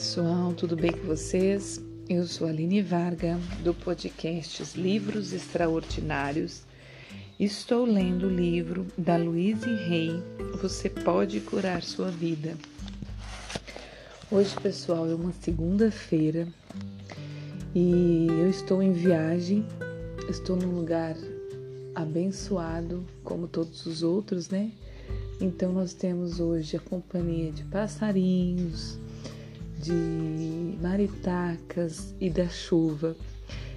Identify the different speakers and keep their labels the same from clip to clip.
Speaker 1: pessoal, tudo bem com vocês? Eu sou Aline Varga, do podcast Livros Extraordinários. Estou lendo o livro da Louise Rey, Você Pode Curar Sua Vida. Hoje, pessoal, é uma segunda-feira e eu estou em viagem, estou num lugar abençoado, como todos os outros, né? Então, nós temos hoje a companhia de passarinhos, de maritacas e da chuva.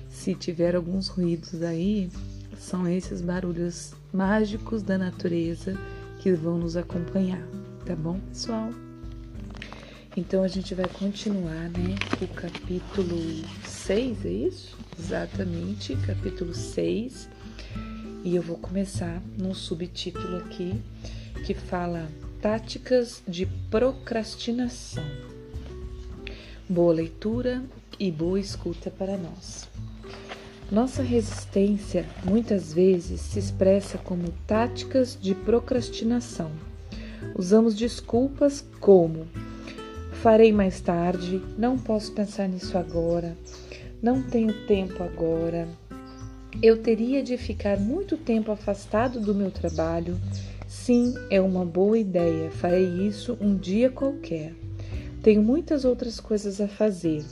Speaker 1: Se tiver alguns ruídos aí, são esses barulhos mágicos da natureza que vão nos acompanhar, tá bom, pessoal? Então a gente vai continuar, né? O capítulo 6, é isso? Exatamente, capítulo 6. E eu vou começar num subtítulo aqui que fala Táticas de Procrastinação. Boa leitura e boa escuta para nós. Nossa resistência muitas vezes se expressa como táticas de procrastinação. Usamos desculpas como farei mais tarde, não posso pensar nisso agora, não tenho tempo agora, eu teria de ficar muito tempo afastado do meu trabalho. Sim, é uma boa ideia, farei isso um dia qualquer. Tenho muitas outras coisas a fazer.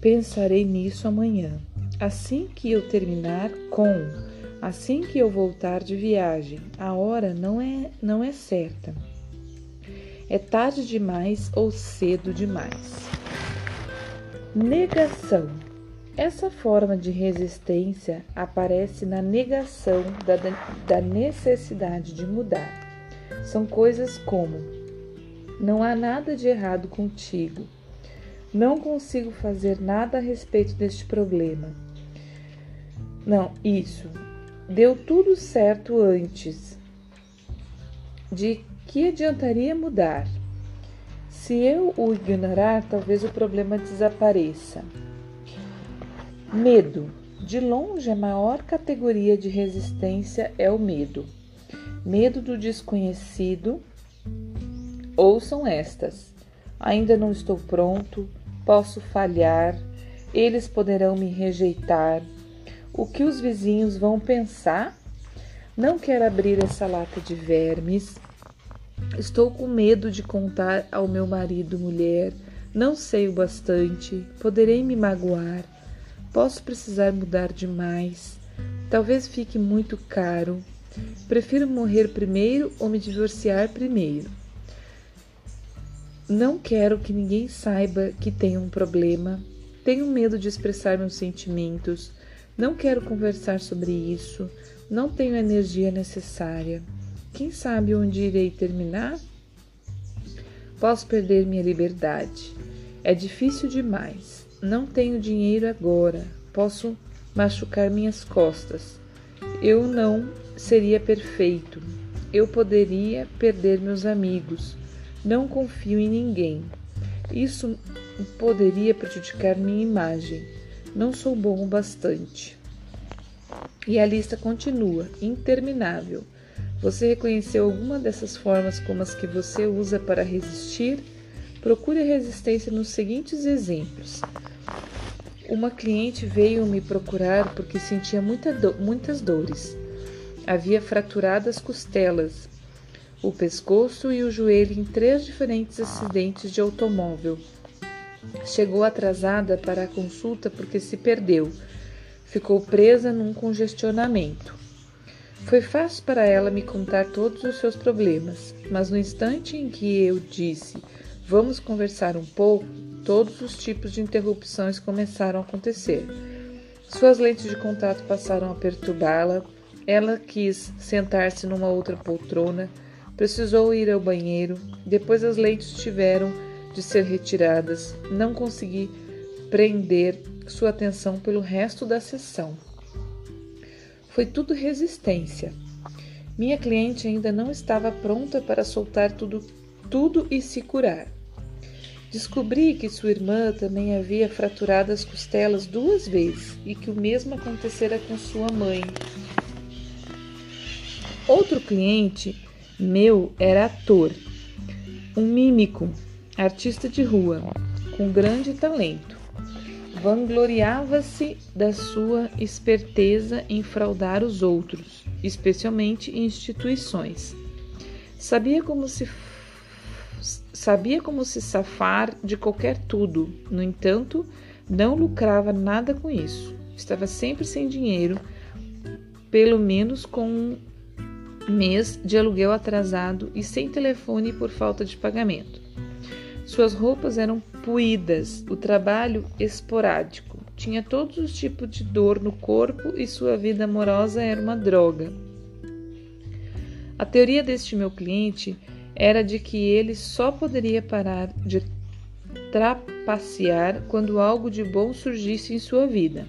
Speaker 1: Pensarei nisso amanhã. Assim que eu terminar com, assim que eu voltar de viagem, a hora não é não é certa. É tarde demais ou cedo demais. Negação. Essa forma de resistência aparece na negação da, da necessidade de mudar. São coisas como não há nada de errado contigo. Não consigo fazer nada a respeito deste problema. Não, isso. Deu tudo certo antes. De que adiantaria mudar? Se eu o ignorar, talvez o problema desapareça. Medo. De longe, a maior categoria de resistência é o medo. Medo do desconhecido, Ouçam estas: Ainda não estou pronto, posso falhar, eles poderão me rejeitar. O que os vizinhos vão pensar? Não quero abrir essa lata de vermes. Estou com medo de contar ao meu marido, mulher. Não sei o bastante. Poderei me magoar. Posso precisar mudar demais. Talvez fique muito caro. Prefiro morrer primeiro ou me divorciar primeiro. Não quero que ninguém saiba que tenho um problema. Tenho medo de expressar meus sentimentos. Não quero conversar sobre isso. Não tenho a energia necessária. Quem sabe onde irei terminar? Posso perder minha liberdade. É difícil demais. Não tenho dinheiro agora. Posso machucar minhas costas. Eu não seria perfeito. Eu poderia perder meus amigos. Não confio em ninguém. Isso poderia prejudicar minha imagem. Não sou bom o bastante. E a lista continua, interminável. Você reconheceu alguma dessas formas como as que você usa para resistir? Procure resistência nos seguintes exemplos. Uma cliente veio me procurar porque sentia muita do muitas dores. Havia fraturado as costelas, o pescoço e o joelho em três diferentes acidentes de automóvel. Chegou atrasada para a consulta porque se perdeu. Ficou presa num congestionamento. Foi fácil para ela me contar todos os seus problemas, mas no instante em que eu disse vamos conversar um pouco, todos os tipos de interrupções começaram a acontecer. Suas lentes de contato passaram a perturbá-la. Ela quis sentar-se numa outra poltrona Precisou ir ao banheiro. Depois as lentes tiveram de ser retiradas. Não consegui prender sua atenção pelo resto da sessão. Foi tudo resistência. Minha cliente ainda não estava pronta para soltar tudo, tudo e se curar. Descobri que sua irmã também havia fraturado as costelas duas vezes e que o mesmo acontecera com sua mãe. Outro cliente meu era ator, um mímico, artista de rua. com grande talento. Vangloriava-se da sua esperteza em fraudar os outros, especialmente instituições. Sabia como se sabia como se safar de qualquer tudo. No entanto, não lucrava nada com isso. Estava sempre sem dinheiro, pelo menos com mês de aluguel atrasado e sem telefone por falta de pagamento. Suas roupas eram puídas, o trabalho esporádico. Tinha todos os tipos de dor no corpo e sua vida amorosa era uma droga. A teoria deste meu cliente era de que ele só poderia parar de trapacear quando algo de bom surgisse em sua vida.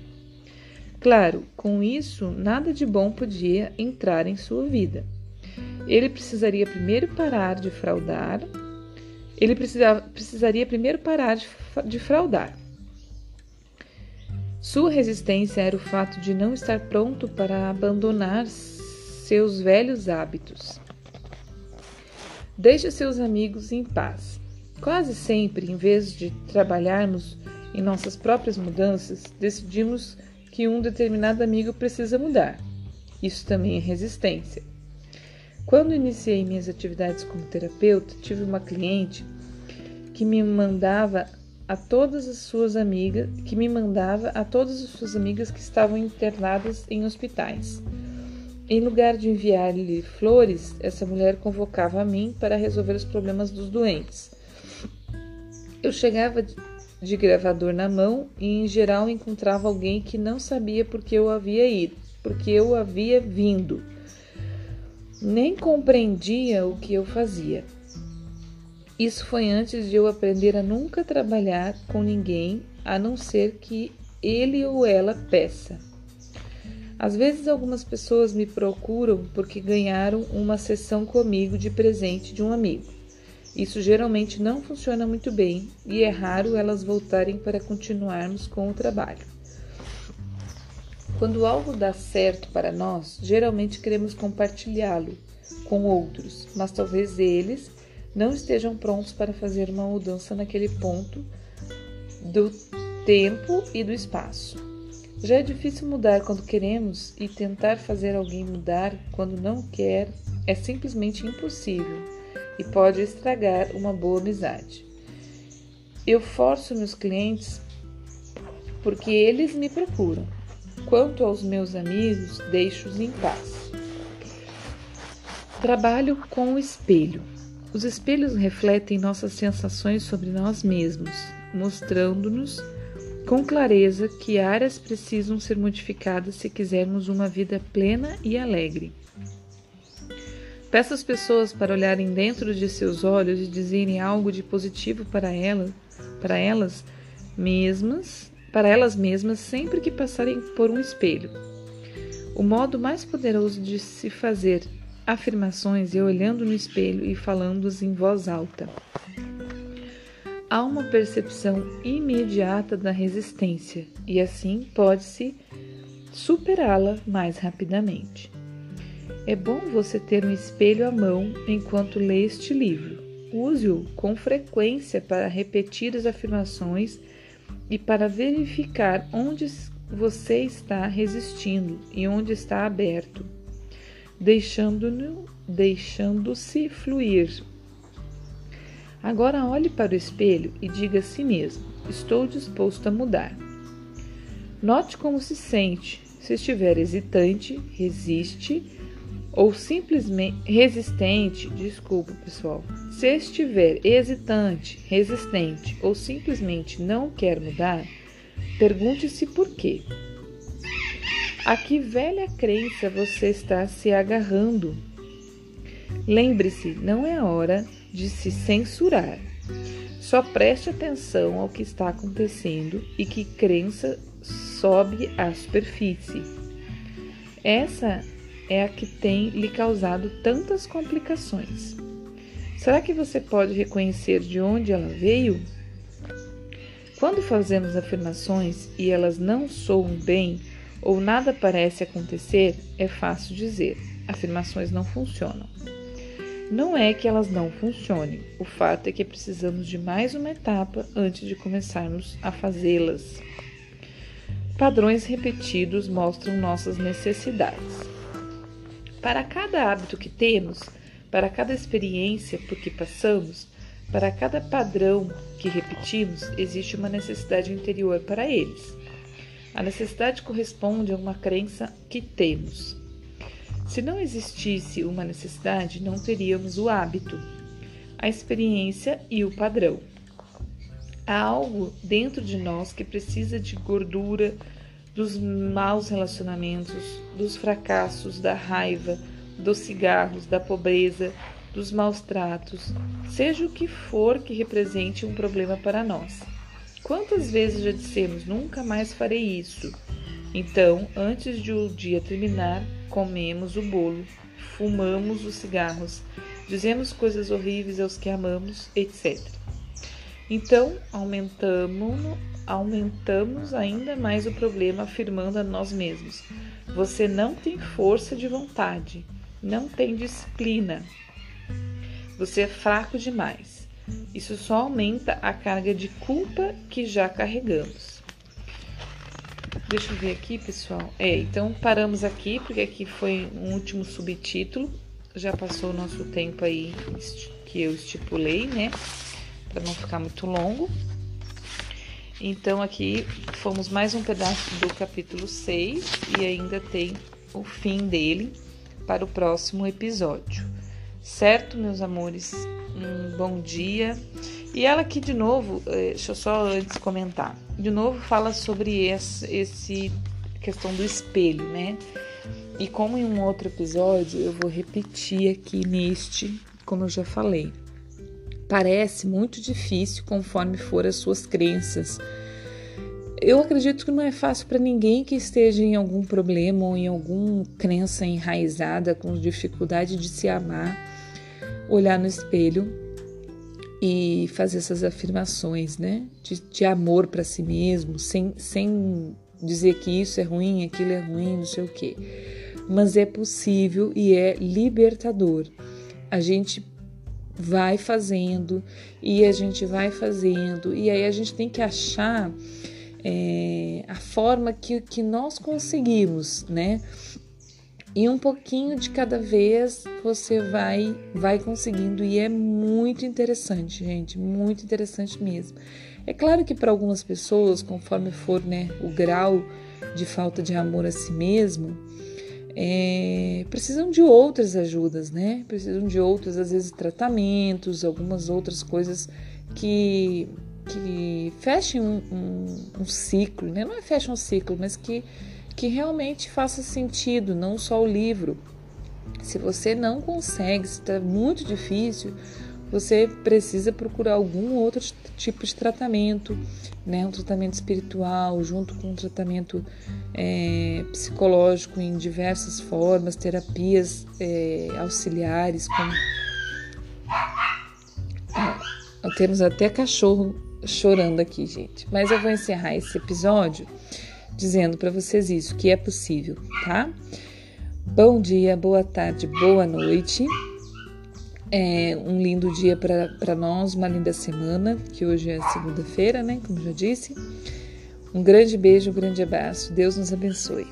Speaker 1: Claro, com isso, nada de bom podia entrar em sua vida. Ele precisaria primeiro parar de fraudar. Ele precisaria primeiro parar de, de fraudar. Sua resistência era o fato de não estar pronto para abandonar seus velhos hábitos. Deixe seus amigos em paz. Quase sempre, em vez de trabalharmos em nossas próprias mudanças, decidimos que um determinado amigo precisa mudar. Isso também é resistência. Quando iniciei minhas atividades como terapeuta, tive uma cliente que me mandava a todas as suas amigas, que me mandava a todas as suas amigas que estavam internadas em hospitais. Em lugar de enviar-lhe flores, essa mulher convocava a mim para resolver os problemas dos doentes. Eu chegava de gravador na mão e em geral encontrava alguém que não sabia por que eu havia ido, porque eu havia vindo. Nem compreendia o que eu fazia. Isso foi antes de eu aprender a nunca trabalhar com ninguém a não ser que ele ou ela peça. Às vezes, algumas pessoas me procuram porque ganharam uma sessão comigo de presente de um amigo. Isso geralmente não funciona muito bem e é raro elas voltarem para continuarmos com o trabalho. Quando algo dá certo para nós, geralmente queremos compartilhá-lo com outros, mas talvez eles não estejam prontos para fazer uma mudança naquele ponto do tempo e do espaço. Já é difícil mudar quando queremos e tentar fazer alguém mudar quando não quer é simplesmente impossível e pode estragar uma boa amizade. Eu forço meus clientes porque eles me procuram. Quanto aos meus amigos, deixo-os em paz. Trabalho com o espelho. Os espelhos refletem nossas sensações sobre nós mesmos, mostrando-nos com clareza que áreas precisam ser modificadas se quisermos uma vida plena e alegre. Peça às pessoas para olharem dentro de seus olhos e dizerem algo de positivo para elas, para elas mesmas, para elas mesmas sempre que passarem por um espelho. O modo mais poderoso de se fazer afirmações é olhando no espelho e falando-os em voz alta há uma percepção imediata da resistência e assim pode-se superá-la mais rapidamente. É bom você ter um espelho à mão enquanto lê este livro. Use-o com frequência para repetir as afirmações e para verificar onde você está resistindo e onde está aberto, deixando-se deixando fluir Agora olhe para o espelho e diga a si mesmo: estou disposto a mudar. Note como se sente. Se estiver hesitante, resiste ou simplesmente resistente, desculpa pessoal. Se estiver hesitante, resistente ou simplesmente não quer mudar, pergunte-se por quê. A que velha crença você está se agarrando? Lembre-se, não é hora de se censurar. Só preste atenção ao que está acontecendo e que crença sobe à superfície. Essa é a que tem lhe causado tantas complicações. Será que você pode reconhecer de onde ela veio? Quando fazemos afirmações e elas não soam bem ou nada parece acontecer, é fácil dizer: afirmações não funcionam. Não é que elas não funcionem, o fato é que precisamos de mais uma etapa antes de começarmos a fazê-las. Padrões repetidos mostram nossas necessidades. Para cada hábito que temos, para cada experiência por que passamos, para cada padrão que repetimos, existe uma necessidade interior para eles. A necessidade corresponde a uma crença que temos. Se não existisse uma necessidade, não teríamos o hábito, a experiência e o padrão. Há algo dentro de nós que precisa de gordura, dos maus relacionamentos, dos fracassos, da raiva, dos cigarros, da pobreza, dos maus tratos, seja o que for que represente um problema para nós. Quantas vezes já dissemos nunca mais farei isso? Então, antes de o dia terminar, comemos o bolo, fumamos os cigarros, dizemos coisas horríveis aos que amamos, etc. Então, aumentamos, aumentamos ainda mais o problema afirmando a nós mesmos: você não tem força de vontade, não tem disciplina, você é fraco demais. Isso só aumenta a carga de culpa que já carregamos. Deixa eu ver aqui, pessoal. É, então paramos aqui, porque aqui foi um último subtítulo. Já passou o nosso tempo aí que eu estipulei, né? Para não ficar muito longo. Então aqui fomos mais um pedaço do capítulo 6 e ainda tem o fim dele para o próximo episódio. Certo, meus amores? Um bom dia. E ela aqui de novo, eh, deixa eu só antes comentar. De novo fala sobre esse, esse questão do espelho, né? E como em um outro episódio, eu vou repetir aqui neste, como eu já falei. Parece muito difícil conforme for as suas crenças. Eu acredito que não é fácil para ninguém que esteja em algum problema ou em alguma crença enraizada com dificuldade de se amar, olhar no espelho e fazer essas afirmações, né? De, de amor para si mesmo, sem, sem dizer que isso é ruim, aquilo é ruim, não sei o quê. Mas é possível e é libertador. A gente vai fazendo e a gente vai fazendo, e aí a gente tem que achar é, a forma que, que nós conseguimos, né? E um pouquinho de cada vez você vai vai conseguindo e é muito interessante, gente, muito interessante mesmo. É claro que para algumas pessoas, conforme for, né, o grau de falta de amor a si mesmo, é, precisam de outras ajudas, né? Precisam de outros, às vezes, tratamentos, algumas outras coisas que, que fechem um, um, um ciclo, né? Não é fechem um ciclo, mas que que realmente faça sentido, não só o livro. Se você não consegue, se está muito difícil, você precisa procurar algum outro tipo de tratamento, né? um tratamento espiritual, junto com um tratamento é, psicológico em diversas formas, terapias é, auxiliares, como. Temos até cachorro chorando aqui, gente. Mas eu vou encerrar esse episódio dizendo para vocês isso, que é possível, tá? Bom dia, boa tarde, boa noite. É um lindo dia para nós, uma linda semana, que hoje é segunda-feira, né? Como já disse. Um grande beijo, um grande abraço. Deus nos abençoe.